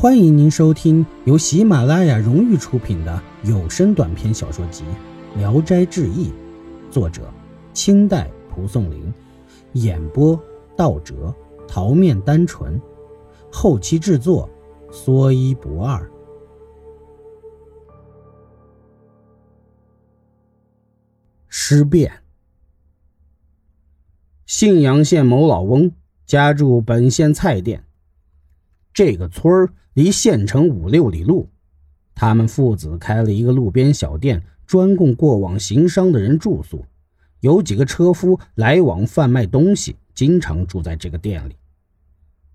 欢迎您收听由喜马拉雅荣誉出品的有声短篇小说集《聊斋志异》，作者清代蒲松龄，演播道哲、桃面单纯，后期制作说一不二。尸变。信阳县某老翁家住本县菜店，这个村儿。离县城五六里路，他们父子开了一个路边小店，专供过往行商的人住宿。有几个车夫来往贩卖东西，经常住在这个店里。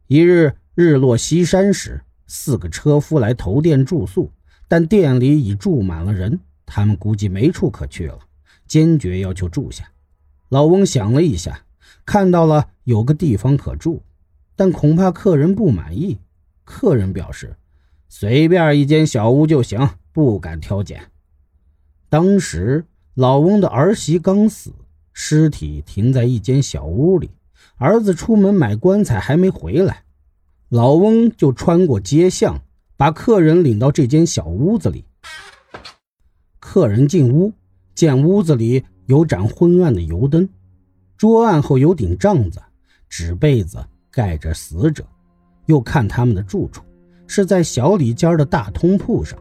一日日落西山时，四个车夫来投店住宿，但店里已住满了人，他们估计没处可去了，坚决要求住下。老翁想了一下，看到了有个地方可住，但恐怕客人不满意。客人表示：“随便一间小屋就行，不敢挑拣。”当时老翁的儿媳刚死，尸体停在一间小屋里。儿子出门买棺材还没回来，老翁就穿过街巷，把客人领到这间小屋子里。客人进屋，见屋子里有盏昏暗的油灯，桌案后有顶帐子，纸被子盖着死者。又看他们的住处是在小里间的大通铺上，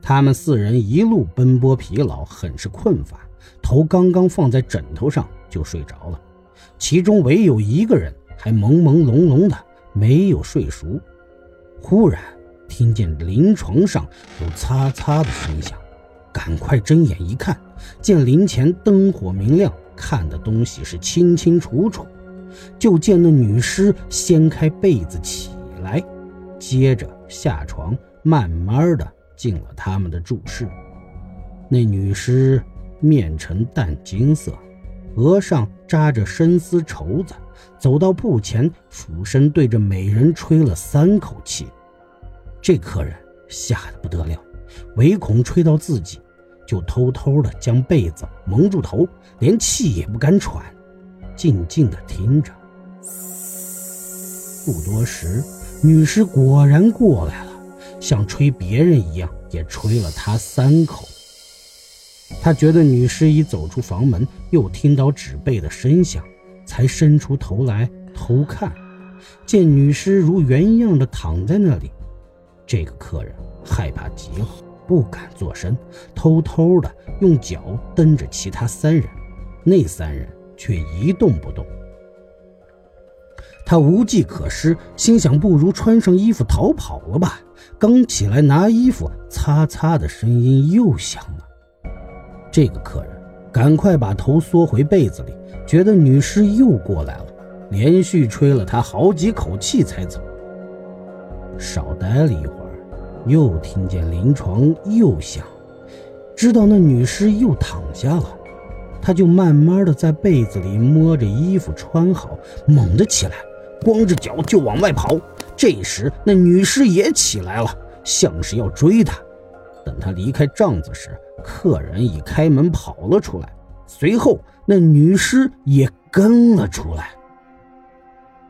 他们四人一路奔波疲劳，很是困乏，头刚刚放在枕头上就睡着了。其中唯有一个人还朦朦胧胧的没有睡熟。忽然听见临床上有擦擦的声响，赶快睁眼一看，见灵前灯火明亮，看的东西是清清楚楚。就见那女尸掀开被子起，接着下床，慢慢的进了他们的住室。那女尸面呈淡金色，额上扎着深丝绸子，走到布前，俯身对着美人吹了三口气。这客人吓得不得了，唯恐吹到自己，就偷偷的将被子蒙住头，连气也不敢喘。静静的听着，不多时，女尸果然过来了，像吹别人一样，也吹了他三口。他觉得女尸已走出房门，又听到纸背的声响，才伸出头来偷看，见女尸如原样的躺在那里。这个客人害怕极了，不敢作声，偷偷的用脚蹬着其他三人，那三人。却一动不动。他无计可施，心想不如穿上衣服逃跑了吧。刚起来拿衣服，擦擦的声音又响了。这个客人赶快把头缩回被子里，觉得女尸又过来了，连续吹了他好几口气才走。少待了一会儿，又听见临床又响，知道那女尸又躺下了。他就慢慢的在被子里摸着衣服穿好，猛地起来，光着脚就往外跑。这时那女尸也起来了，像是要追他。等他离开帐子时，客人已开门跑了出来，随后那女尸也跟了出来。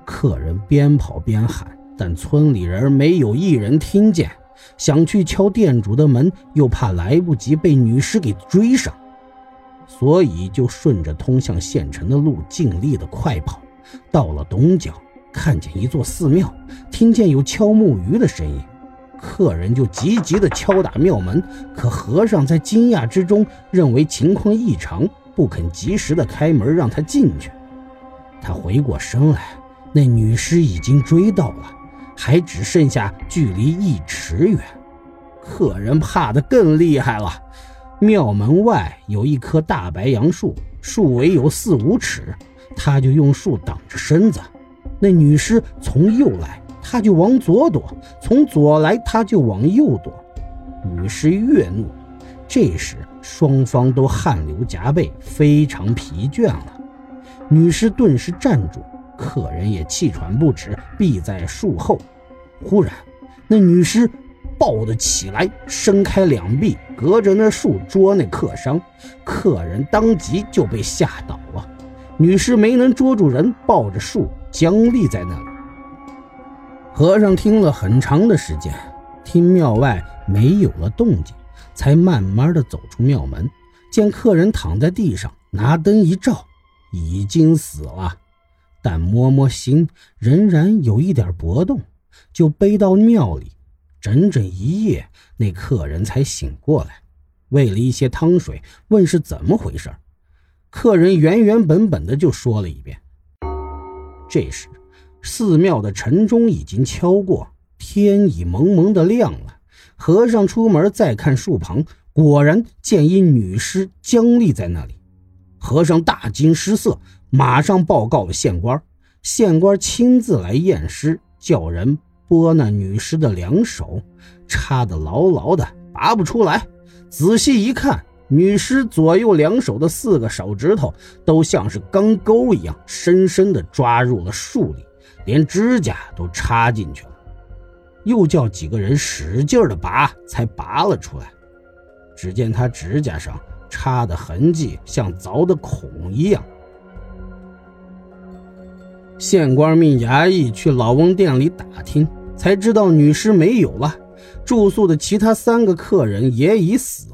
客人边跑边喊，但村里人没有一人听见。想去敲店主的门，又怕来不及被女尸给追上。所以就顺着通向县城的路尽力的快跑，到了东角，看见一座寺庙，听见有敲木鱼的声音，客人就急急的敲打庙门，可和尚在惊讶之中认为情况异常，不肯及时的开门让他进去。他回过身来，那女尸已经追到了，还只剩下距离一尺远，客人怕的更厉害了。庙门外有一棵大白杨树，树围有四五尺，他就用树挡着身子。那女尸从右来，他就往左躲；从左来，他就往右躲。女尸越怒，这时双方都汗流浃背，非常疲倦了。女尸顿时站住，客人也气喘不止，避在树后。忽然，那女尸。抱得起来，伸开两臂，隔着那树捉那客商，客人当即就被吓倒了。女尸没能捉住人，抱着树僵立在那里。和尚听了很长的时间，听庙外没有了动静，才慢慢的走出庙门，见客人躺在地上，拿灯一照，已经死了，但摸摸心，仍然有一点搏动，就背到庙里。整整一夜，那客人才醒过来，喂了一些汤水，问是怎么回事。客人原原本本的就说了一遍。这时。寺庙的晨钟已经敲过，天已蒙蒙的亮了。和尚出门再看树旁，果然见一女尸僵立在那里。和尚大惊失色，马上报告了县官。县官亲自来验尸，叫人拨那女尸的两手，插得牢牢的，拔不出来。仔细一看，女尸左右两手的四个手指头都像是钢钩一样，深深地抓入了树里。连指甲都插进去了，又叫几个人使劲的拔，才拔了出来。只见他指甲上插的痕迹像凿的孔一样。县官命衙役去老翁店里打听，才知道女尸没有了，住宿的其他三个客人也已死。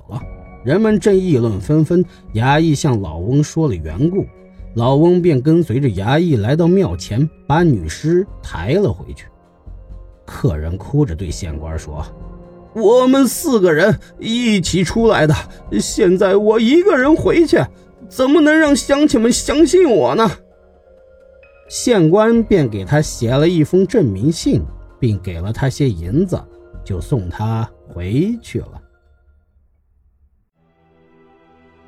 人们正议论纷纷，衙役向老翁说了缘故。老翁便跟随着衙役来到庙前，把女尸抬了回去。客人哭着对县官说：“我们四个人一起出来的，现在我一个人回去，怎么能让乡亲们相信我呢？”县官便给他写了一封证明信，并给了他些银子，就送他回去了。